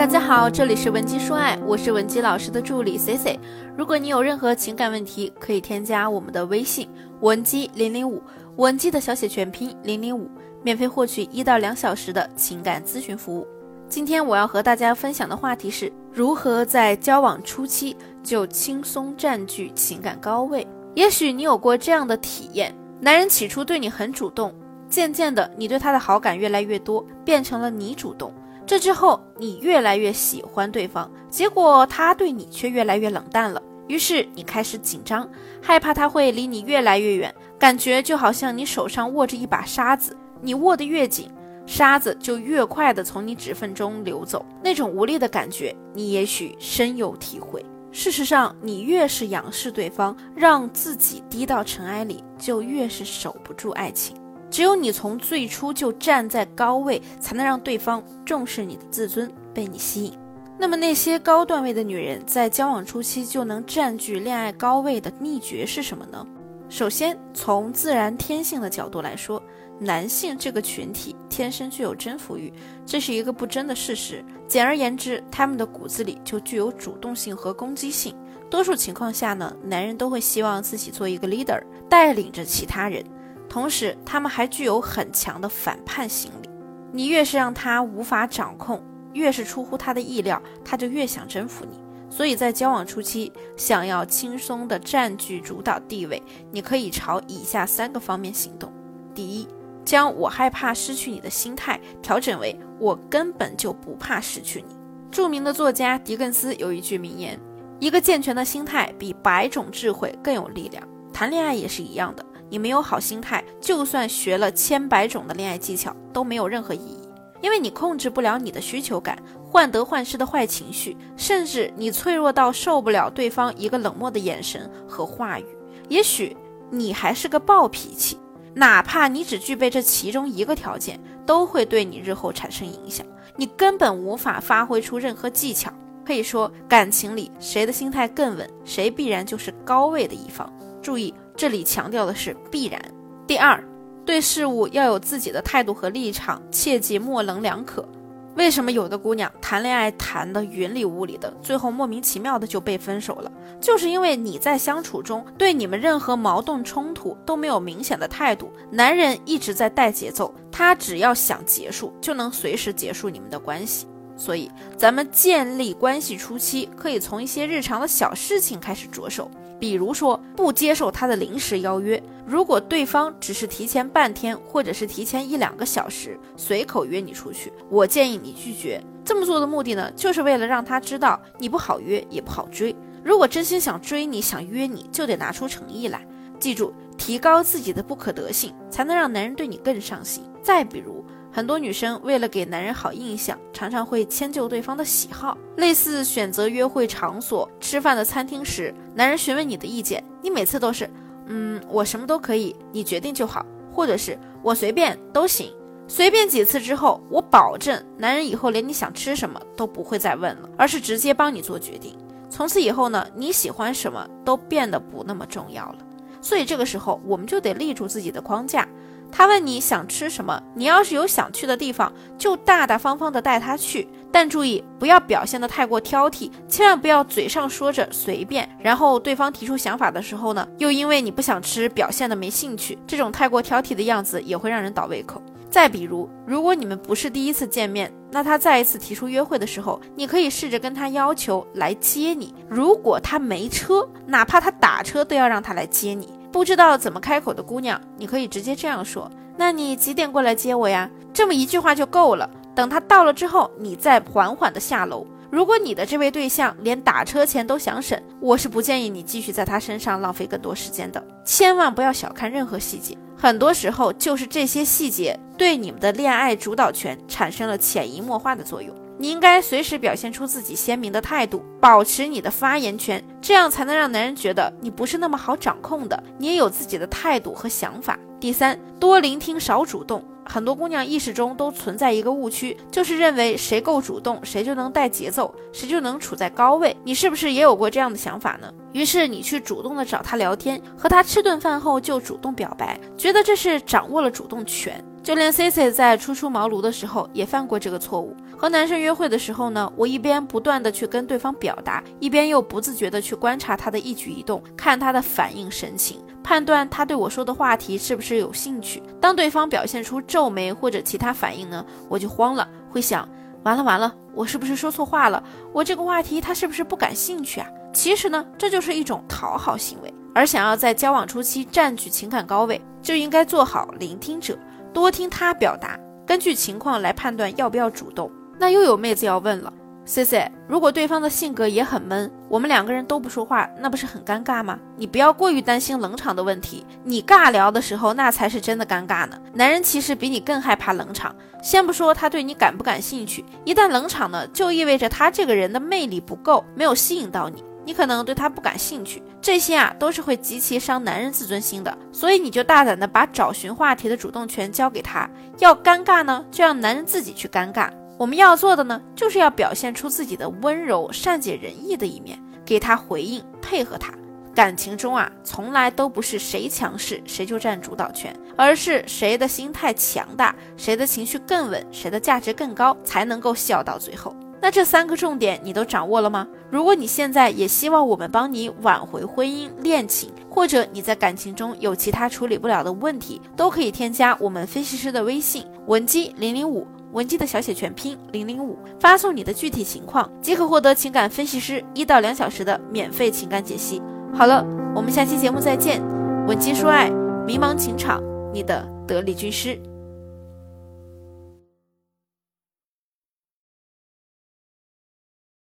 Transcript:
大家好，这里是文姬说爱，我是文姬老师的助理 C C。如果你有任何情感问题，可以添加我们的微信文姬零零五，文姬的小写全拼零零五，免费获取一到两小时的情感咨询服务。今天我要和大家分享的话题是如何在交往初期就轻松占据情感高位。也许你有过这样的体验：男人起初对你很主动，渐渐的你对他的好感越来越多，变成了你主动。这之后，你越来越喜欢对方，结果他对你却越来越冷淡了。于是你开始紧张，害怕他会离你越来越远，感觉就好像你手上握着一把沙子，你握得越紧，沙子就越快地从你指缝中流走。那种无力的感觉，你也许深有体会。事实上，你越是仰视对方，让自己低到尘埃里，就越是守不住爱情。只有你从最初就站在高位，才能让对方重视你的自尊，被你吸引。那么那些高段位的女人在交往初期就能占据恋爱高位的秘诀是什么呢？首先，从自然天性的角度来说，男性这个群体天生具有征服欲，这是一个不争的事实。简而言之，他们的骨子里就具有主动性和攻击性。多数情况下呢，男人都会希望自己做一个 leader，带领着其他人。同时，他们还具有很强的反叛心理。你越是让他无法掌控，越是出乎他的意料，他就越想征服你。所以在交往初期，想要轻松地占据主导地位，你可以朝以下三个方面行动：第一，将我害怕失去你的心态调整为我根本就不怕失去你。著名的作家狄更斯有一句名言：“一个健全的心态比百种智慧更有力量。”谈恋爱也是一样的。你没有好心态，就算学了千百种的恋爱技巧都没有任何意义，因为你控制不了你的需求感、患得患失的坏情绪，甚至你脆弱到受不了对方一个冷漠的眼神和话语。也许你还是个暴脾气，哪怕你只具备这其中一个条件，都会对你日后产生影响。你根本无法发挥出任何技巧。可以说，感情里谁的心态更稳，谁必然就是高位的一方。注意。这里强调的是必然。第二，对事物要有自己的态度和立场，切忌模棱两可。为什么有的姑娘谈恋爱谈得云里雾里的，最后莫名其妙的就被分手了？就是因为你在相处中对你们任何矛盾冲突都没有明显的态度。男人一直在带节奏，他只要想结束，就能随时结束你们的关系。所以，咱们建立关系初期，可以从一些日常的小事情开始着手。比如说，不接受他的临时邀约。如果对方只是提前半天，或者是提前一两个小时随口约你出去，我建议你拒绝。这么做的目的呢，就是为了让他知道你不好约，也不好追。如果真心想追你，想约你，就得拿出诚意来。记住，提高自己的不可得性，才能让男人对你更上心。再比如。很多女生为了给男人好印象，常常会迁就对方的喜好。类似选择约会场所、吃饭的餐厅时，男人询问你的意见，你每次都是，嗯，我什么都可以，你决定就好，或者是我随便都行。随便几次之后，我保证男人以后连你想吃什么都不会再问了，而是直接帮你做决定。从此以后呢，你喜欢什么都变得不那么重要了。所以这个时候，我们就得立住自己的框架。他问你想吃什么，你要是有想去的地方，就大大方方的带他去。但注意不要表现的太过挑剔，千万不要嘴上说着随便，然后对方提出想法的时候呢，又因为你不想吃，表现的没兴趣。这种太过挑剔的样子也会让人倒胃口。再比如，如果你们不是第一次见面，那他再一次提出约会的时候，你可以试着跟他要求来接你。如果他没车，哪怕他打车都要让他来接你。不知道怎么开口的姑娘，你可以直接这样说：“那你几点过来接我呀？”这么一句话就够了。等他到了之后，你再缓缓的下楼。如果你的这位对象连打车钱都想省，我是不建议你继续在他身上浪费更多时间的。千万不要小看任何细节，很多时候就是这些细节对你们的恋爱主导权产生了潜移默化的作用。你应该随时表现出自己鲜明的态度，保持你的发言权，这样才能让男人觉得你不是那么好掌控的，你也有自己的态度和想法。第三，多聆听，少主动。很多姑娘意识中都存在一个误区，就是认为谁够主动，谁就能带节奏，谁就能处在高位。你是不是也有过这样的想法呢？于是你去主动的找他聊天，和他吃顿饭后就主动表白，觉得这是掌握了主动权。就连 C C 在初出茅庐的时候也犯过这个错误。和男生约会的时候呢，我一边不断的去跟对方表达，一边又不自觉的去观察他的一举一动，看他的反应神情，判断他对我说的话题是不是有兴趣。当对方表现出皱眉或者其他反应呢，我就慌了，会想，完了完了，我是不是说错话了？我这个话题他是不是不感兴趣啊？其实呢，这就是一种讨好行为。而想要在交往初期占据情感高位，就应该做好聆听者，多听他表达，根据情况来判断要不要主动。那又有妹子要问了，C C，如果对方的性格也很闷，我们两个人都不说话，那不是很尴尬吗？你不要过于担心冷场的问题，你尬聊的时候那才是真的尴尬呢。男人其实比你更害怕冷场，先不说他对你感不感兴趣，一旦冷场呢，就意味着他这个人的魅力不够，没有吸引到你，你可能对他不感兴趣，这些啊都是会极其伤男人自尊心的。所以你就大胆的把找寻话题的主动权交给他，要尴尬呢，就让男人自己去尴尬。我们要做的呢，就是要表现出自己的温柔、善解人意的一面，给他回应，配合他。感情中啊，从来都不是谁强势谁就占主导权，而是谁的心态强大，谁的情绪更稳，谁的价值更高，才能够笑到最后。那这三个重点你都掌握了吗？如果你现在也希望我们帮你挽回婚姻恋情，或者你在感情中有其他处理不了的问题，都可以添加我们分析师的微信文姬零零五。文姬的小写全拼零零五，发送你的具体情况，即可获得情感分析师一到两小时的免费情感解析。好了，我们下期节目再见。文姬说爱，迷茫情场，你的得力军师。